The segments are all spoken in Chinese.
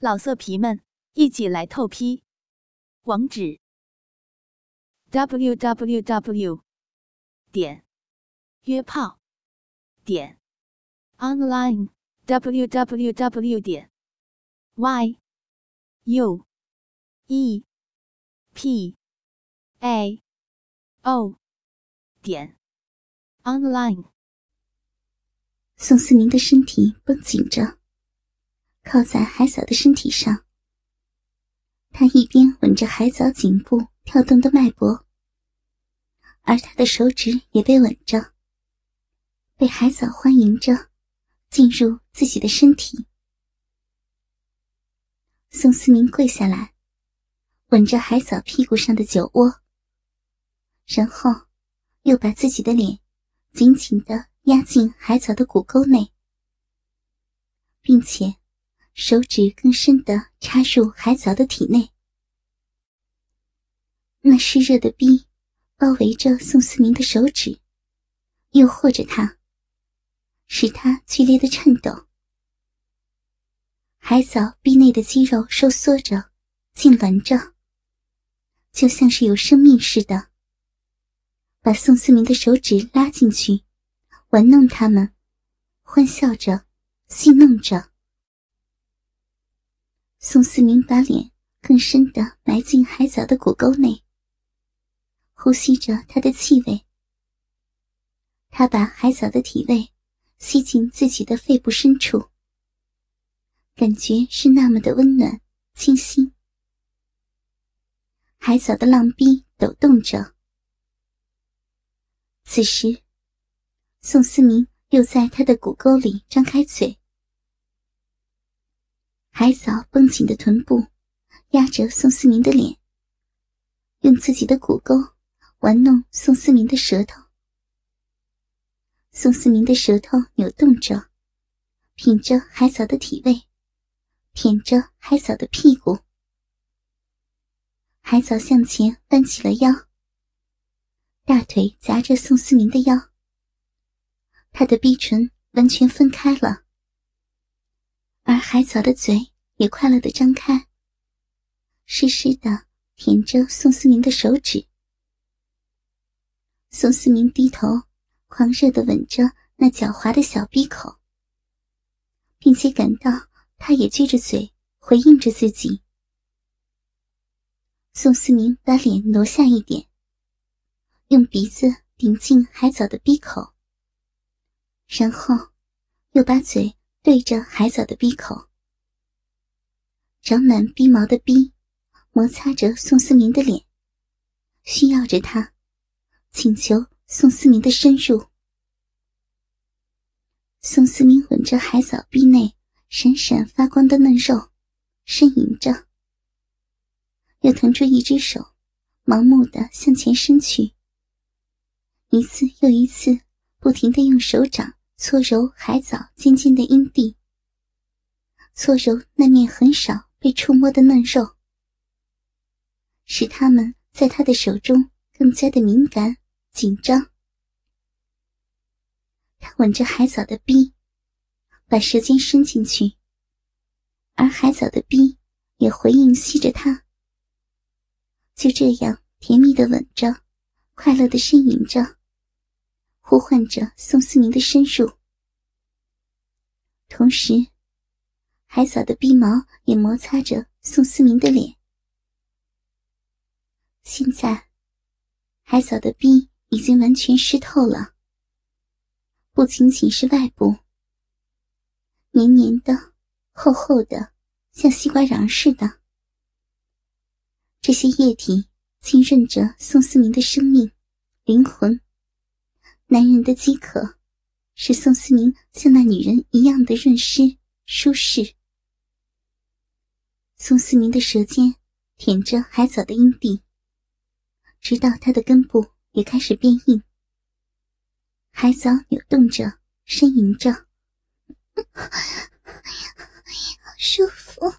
老色皮们，一起来透批！网址：w w w 点约炮点 online w w w 点 y u e p a o 点 online。宋思明的身体绷紧着。靠在海藻的身体上，他一边吻着海藻颈部跳动的脉搏，而他的手指也被吻着，被海藻欢迎着进入自己的身体。宋思明跪下来，吻着海藻屁股上的酒窝，然后又把自己的脸紧紧地压进海藻的骨沟内，并且。手指更深的插入海藻的体内，那湿热的逼包围着宋思明的手指，诱惑着他，使他剧烈的颤抖。海藻壁内的肌肉收缩着，痉挛着，就像是有生命似的，把宋思明的手指拉进去，玩弄他们，欢笑着，戏弄着。宋思明把脸更深的埋进海藻的骨沟内，呼吸着它的气味。他把海藻的体味吸进自己的肺部深处，感觉是那么的温暖清新。海藻的浪壁抖动着。此时，宋思明又在他的骨沟里张开嘴。海藻绷紧的臀部压着宋思明的脸，用自己的骨沟玩弄宋思明的舌头。宋思明的舌头扭动着，品着海藻的体味，舔着海藻的屁股。海藻向前弯起了腰，大腿夹着宋思明的腰，他的逼唇完全分开了。而海藻的嘴也快乐的张开，湿湿的舔着宋思明的手指。宋思明低头，狂热的吻着那狡猾的小闭口，并且感到他也撅着嘴回应着自己。宋思明把脸挪下一点，用鼻子顶进海藻的闭口，然后又把嘴。对着海藻的鼻口，长满鼻毛的鼻摩擦着宋思明的脸，需要着他，请求宋思明的深入。宋思明吻着海藻壁内闪闪发光的嫩肉，呻吟着，又腾出一只手，盲目的向前伸去，一次又一次，不停的用手掌。搓揉海藻尖尖的阴蒂，搓揉那面很少被触摸的嫩肉，使他们在他的手中更加的敏感紧张。他吻着海藻的逼，把舌尖伸进去，而海藻的逼也回应吸着他。就这样甜蜜的吻着，快乐的呻吟着。呼唤着宋思明的深入，同时，海藻的鼻毛也摩擦着宋思明的脸。现在，海藻的鼻已经完全湿透了，不仅仅是外部，黏黏的、厚厚的，像西瓜瓤似的。这些液体浸润着宋思明的生命、灵魂。男人的饥渴，使宋思明像那女人一样的润湿舒适。宋思明的舌尖舔着海藻的阴蒂，直到他的根部也开始变硬。海藻扭动着，呻吟着，好舒服。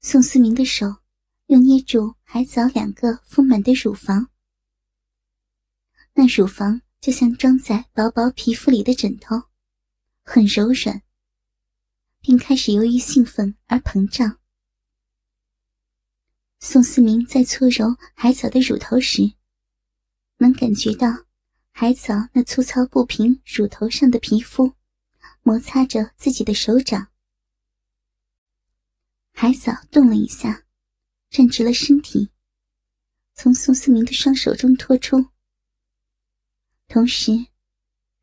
宋思明的手又捏住海藻两个丰满的乳房，那乳房就像装在薄薄皮肤里的枕头，很柔软，并开始由于兴奋而膨胀。宋思明在搓揉海藻的乳头时，能感觉到海藻那粗糙不平乳头上的皮肤摩擦着自己的手掌。海藻动了一下，站直了身体，从宋思明的双手中拖出，同时，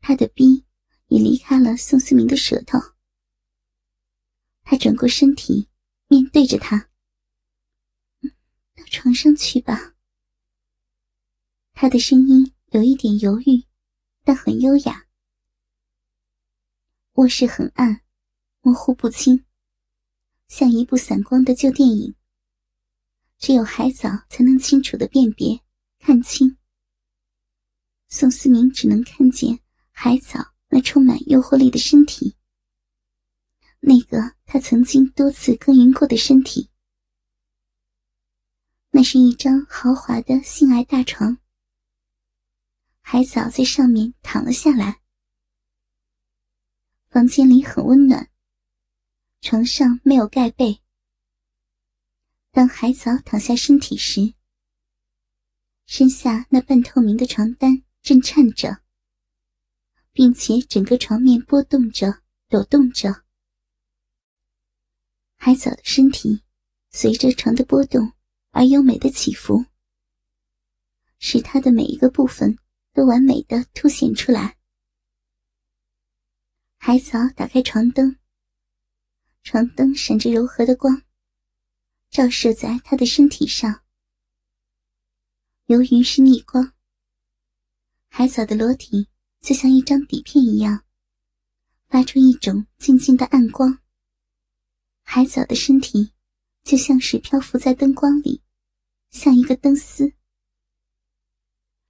他的臂也离开了宋思明的舌头。他转过身体，面对着他。到床上去吧。他的声音有一点犹豫，但很优雅。卧室很暗，模糊不清，像一部散光的旧电影。只有海藻才能清楚的辨别、看清。宋思明只能看见海藻那充满诱惑力的身体，那个他曾经多次耕耘过的身体。那是一张豪华的性爱大床，海藻在上面躺了下来。房间里很温暖，床上没有盖被。当海藻躺下身体时，身下那半透明的床单震颤着，并且整个床面波动着、抖动着。海藻的身体随着床的波动。而优美的起伏，使它的每一个部分都完美的凸显出来。海藻打开床灯，床灯闪着柔和的光，照射在他的身体上。由于是逆光，海藻的裸体就像一张底片一样，发出一种静静的暗光。海藻的身体。就像是漂浮在灯光里，像一个灯丝。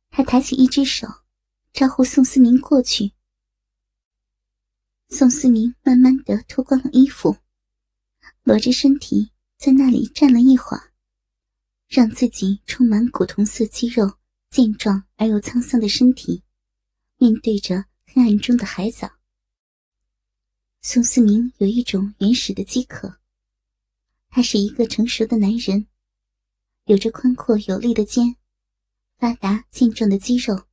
他抬起一只手，招呼宋思明过去。宋思明慢慢的脱光了衣服，裸着身体在那里站了一会儿，让自己充满古铜色肌肉、健壮而又沧桑的身体，面对着黑暗中的海藻。宋思明有一种原始的饥渴。他是一个成熟的男人，有着宽阔有力的肩，发达健壮的肌肉。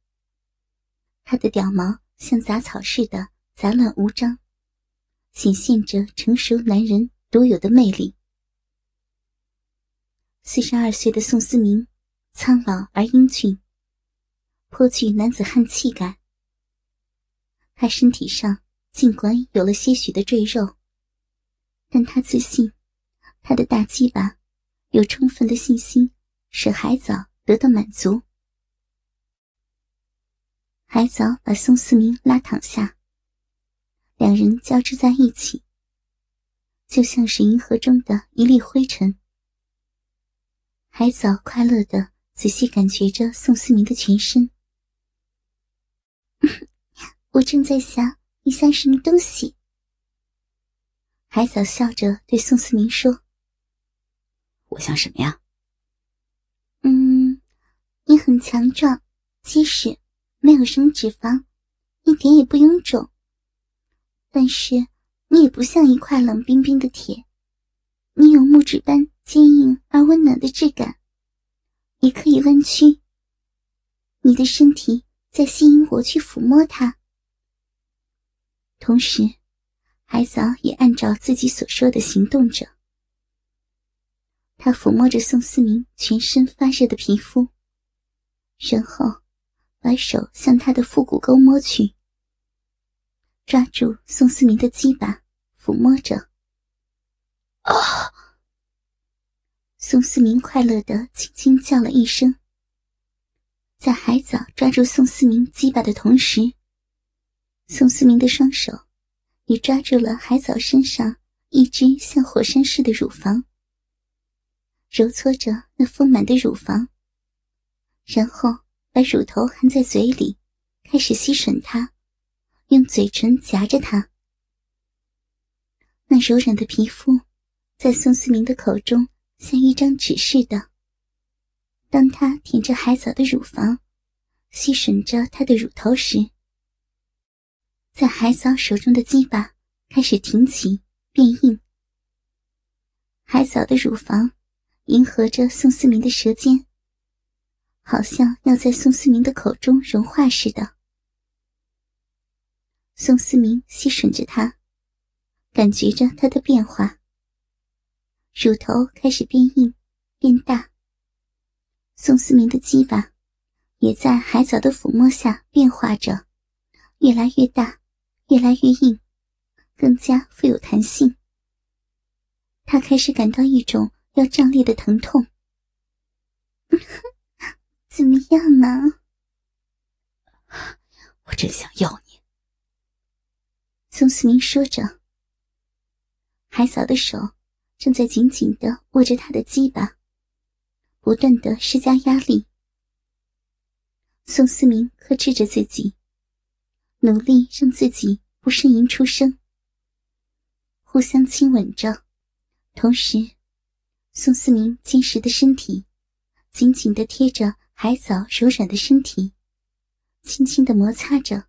他的屌毛像杂草似的杂乱无章，显现着成熟男人独有的魅力。四十二岁的宋思明，苍老而英俊，颇具男子汉气概。他身体上尽管有了些许的赘肉，但他自信。他的大鸡巴有充分的信心，使海藻得到满足。海藻把宋思明拉躺下，两人交织在一起，就像是银河中的一粒灰尘。海藻快乐的仔细感觉着宋思明的全身。我正在想，你像什么东西？海藻笑着对宋思明说。我像什么呀？嗯，你很强壮、结实，没有什么脂肪，一点也不臃肿。但是你也不像一块冷冰冰的铁，你有木质般坚硬而温暖的质感，也可以弯曲。你的身体在吸引我去抚摸它，同时，海藻也按照自己所说的行动着。他抚摸着宋思明全身发热的皮肤，然后把手向他的腹股沟摸去，抓住宋思明的鸡巴，抚摸着。啊！宋思明快乐的轻轻叫了一声。在海藻抓住宋思明鸡巴的同时，宋思明的双手也抓住了海藻身上一只像火山似的乳房。揉搓着那丰满的乳房，然后把乳头含在嘴里，开始吸吮它，用嘴唇夹着它。那柔软的皮肤，在宋思明的口中像一张纸似的。当他舔着海藻的乳房，吸吮着她的乳头时，在海藻手中的鸡巴开始挺起变硬。海藻的乳房迎合着宋思明的舌尖，好像要在宋思明的口中融化似的。宋思明吸吮着她，感觉着她的变化，乳头开始变硬变大。宋思明的鸡巴也在海藻的抚摸下变化着，越来越大，越来越硬，更加富有弹性。他开始感到一种要胀裂的疼痛。怎么样呢？我真想要你。宋思明说着，海嫂的手正在紧紧的握着他的鸡巴。不断的施加压力，宋思明克制着自己，努力让自己不呻吟出声。互相亲吻着，同时，宋思明坚实的身体紧紧的贴着海藻柔软的身体，轻轻的摩擦着。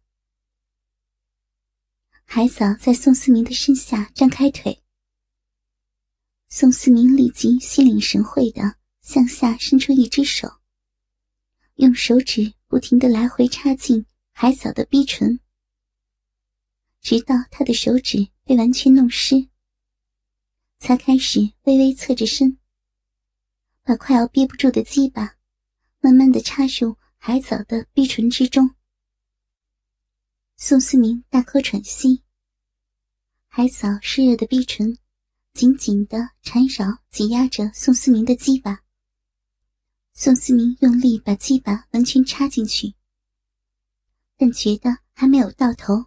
海藻在宋思明的身下张开腿，宋思明立即心领神会的。向下伸出一只手，用手指不停的来回插进海藻的逼唇，直到他的手指被完全弄湿，才开始微微侧着身，把快要憋不住的鸡巴慢慢的插入海藻的逼唇之中。宋思明大口喘息，海藻湿热的逼唇紧紧的缠绕挤压着宋思明的鸡巴。宋思明用力把鸡巴完全插进去，但觉得还没有到头。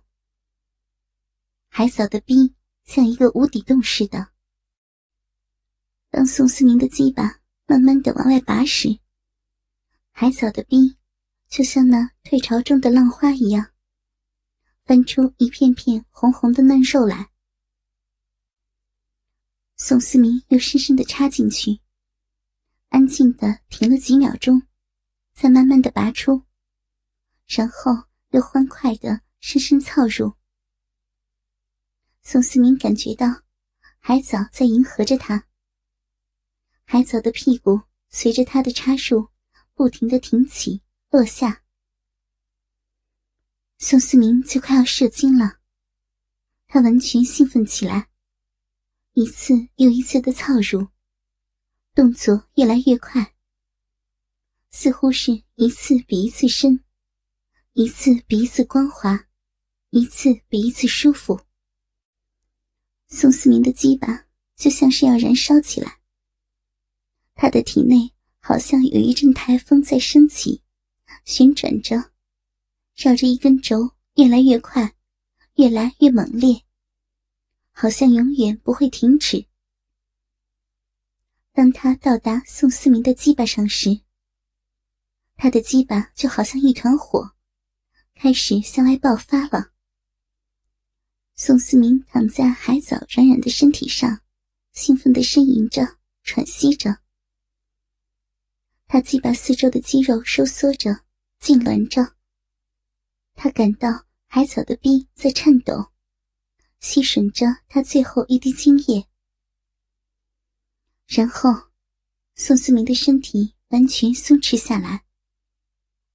海藻的逼像一个无底洞似的。当宋思明的鸡巴慢慢的往外拔时，海藻的逼就像那退潮中的浪花一样，翻出一片片红红的嫩肉来。宋思明又深深的插进去。安静的停了几秒钟，再慢慢的拔出，然后又欢快的深深操入。宋思明感觉到海藻在迎合着他，海藻的屁股随着他的插入不停的挺起落下。宋思明就快要射精了，他完全兴奋起来，一次又一次的操入。动作越来越快，似乎是一次比一次深，一次比一次光滑，一次比一次舒服。宋思明的鸡巴就像是要燃烧起来，他的体内好像有一阵台风在升起，旋转着，绕着一根轴越来越快，越来越猛烈，好像永远不会停止。当他到达宋思明的鸡巴上时，他的鸡巴就好像一团火，开始向外爆发了。宋思明躺在海藻软软的身体上，兴奋地呻吟着、喘息着。他鸡巴四周的肌肉收缩着、痉挛着。他感到海藻的臂在颤抖，吸吮着他最后一滴精液。然后，宋思明的身体完全松弛下来，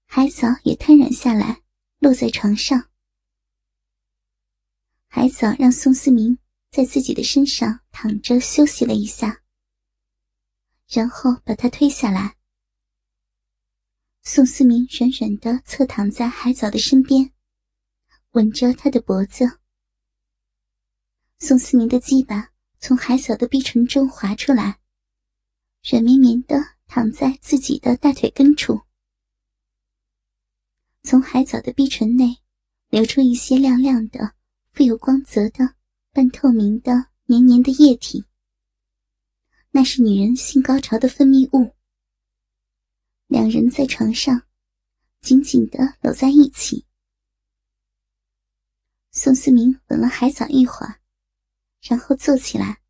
海藻也瘫软下来，落在床上。海藻让宋思明在自己的身上躺着休息了一下，然后把他推下来。宋思明软软的侧躺在海藻的身边，吻着他的脖子。宋思明的鸡巴。从海藻的逼唇中滑出来，软绵绵的躺在自己的大腿根处。从海藻的逼唇内流出一些亮亮的、富有光泽的、半透明的、黏黏的液体。那是女人性高潮的分泌物。两人在床上紧紧的搂在一起。宋思明吻了海藻一会儿。然后坐起来，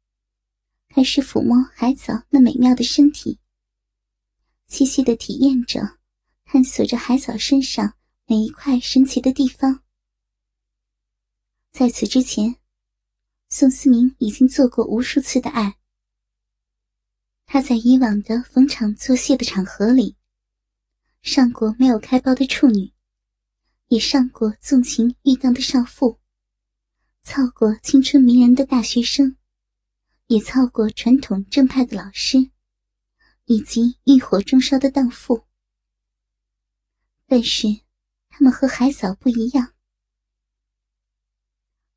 开始抚摸海藻那美妙的身体，细细的体验着探索着海藻身上每一块神奇的地方。在此之前，宋思明已经做过无数次的爱。他在以往的逢场作戏的场合里，上过没有开苞的处女，也上过纵情欲荡的少妇，操过青春迷人的大学生，也操过传统正派的老师，以及欲火中烧的荡妇。但是，他们和海藻不一样。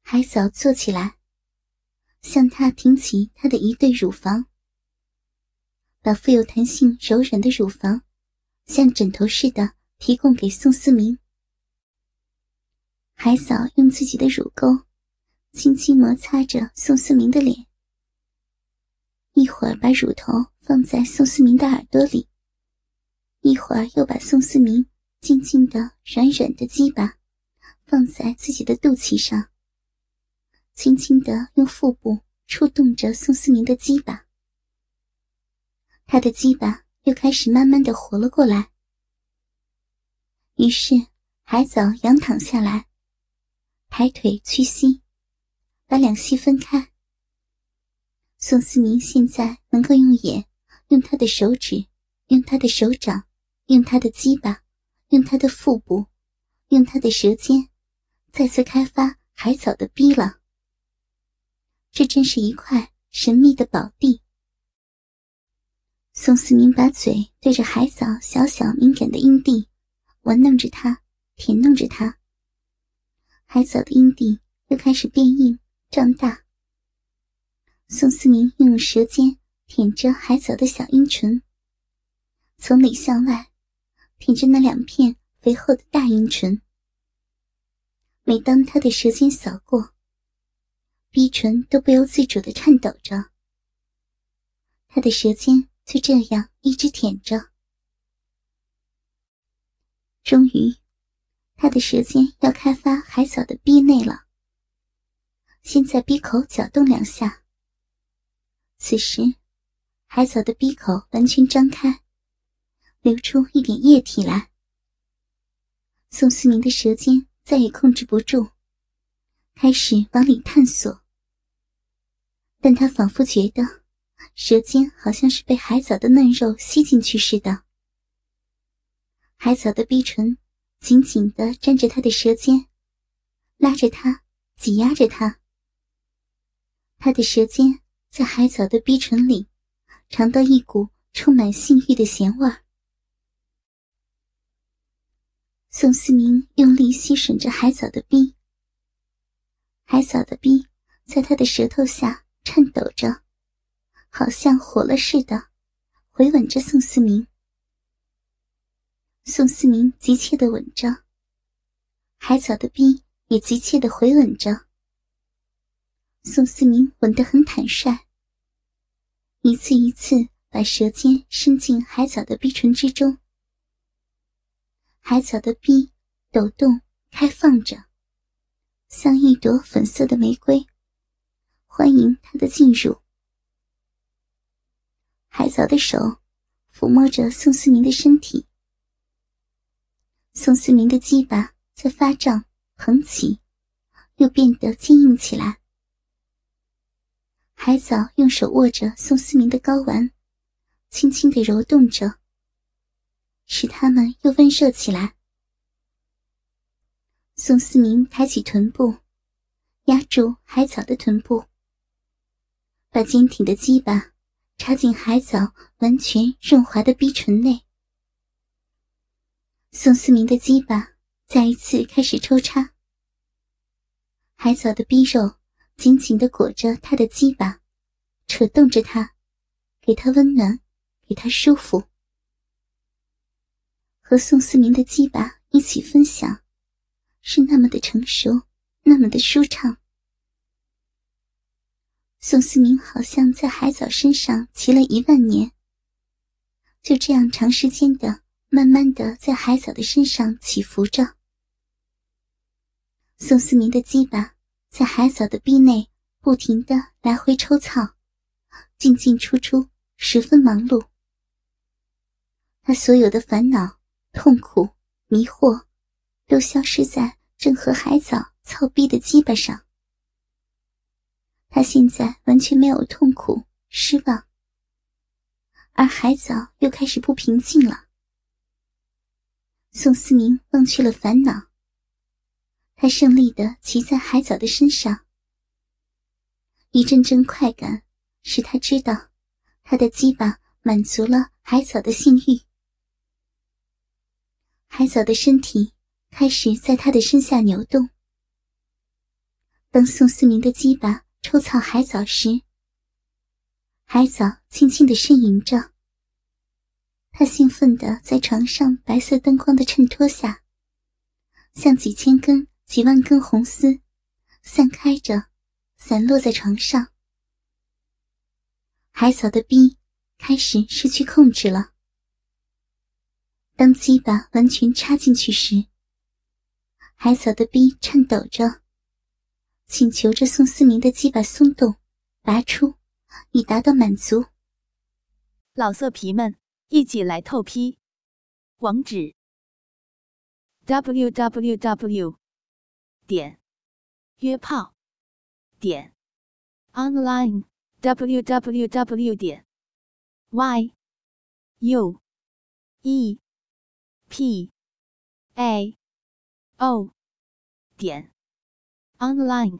海藻坐起来，向他挺起他的一对乳房。把富有弹性、柔软的乳房，像枕头似的提供给宋思明。海嫂用自己的乳沟，轻轻摩擦着宋思明的脸，一会儿把乳头放在宋思明的耳朵里，一会儿又把宋思明静静的、软软的鸡巴放在自己的肚脐上，轻轻的用腹部触动着宋思明的鸡巴。他的鸡巴又开始慢慢的活了过来。于是，海藻仰躺下来，抬腿屈膝，把两膝分开。宋思明现在能够用眼、用他的手指、用他的手掌、用他的鸡巴、用他的腹部、用他的舌尖，再次开发海藻的逼了。这真是一块神秘的宝地。宋思明把嘴对着海藻小小敏感的阴蒂，玩弄着它，舔弄着它。海藻的阴蒂又开始变硬胀大。宋思明用舌尖舔着海藻的小阴唇，从里向外舔着那两片肥厚的大阴唇。每当他的舌尖扫过，逼唇都不由自主的颤抖着。他的舌尖。就这样一直舔着，终于，他的舌尖要开发海藻的壁内了。先在逼口搅动两下。此时，海藻的逼口完全张开，流出一点液体来。宋思明的舌尖再也控制不住，开始往里探索，但他仿佛觉得。舌尖好像是被海藻的嫩肉吸进去似的，海藻的逼唇紧紧的粘着他的舌尖，拉着他，挤压着他。他的舌尖在海藻的逼唇里尝到一股充满性欲的咸味儿。宋思明用力吸吮着海藻的逼，海藻的逼在他的舌头下颤抖着。好像活了似的，回吻着宋思明。宋思明急切的吻着，海藻的逼也急切的回吻着。宋思明吻得很坦率，一次一次把舌尖伸进海藻的逼唇之中。海藻的逼抖动开放着，像一朵粉色的玫瑰，欢迎他的进入。海藻的手抚摸着宋思明的身体，宋思明的鸡巴在发胀、膨起，又变得坚硬起来。海藻用手握着宋思明的睾丸，轻轻的揉动着，使它们又温热起来。宋思明抬起臀部，压住海藻的臀部，把坚挺的鸡巴。插进海藻完全润滑的逼唇内，宋思明的鸡巴再一次开始抽插。海藻的逼肉紧紧的裹着他的鸡巴，扯动着他，给他温暖，给他舒服。和宋思明的鸡巴一起分享，是那么的成熟，那么的舒畅。宋思明好像在海藻身上骑了一万年，就这样长时间的、慢慢的在海藻的身上起伏着。宋思明的鸡巴在海藻的壁内不停的来回抽草，进进出出，十分忙碌。他所有的烦恼痛苦、迷惑，都消失在正和海藻操逼的鸡巴上。他现在完全没有痛苦、失望，而海藻又开始不平静了。宋思明忘去了烦恼，他胜利的骑在海藻的身上，一阵阵快感使他知道，他的鸡巴满足了海藻的性欲。海藻的身体开始在他的身下扭动。当宋思明的鸡巴抽草海藻时，海藻轻轻的呻吟着。他兴奋的在床上白色灯光的衬托下，像几千根、几万根红丝，散开着，散落在床上。海藻的臂开始失去控制了。当鸡巴完全插进去时，海藻的臂颤抖着，请求着宋思明的鸡巴松动、拔出，以达到满足。老色皮们，一起来透批！网址：w w w 点约炮点 online w w w 点 y u e p a o 点 online。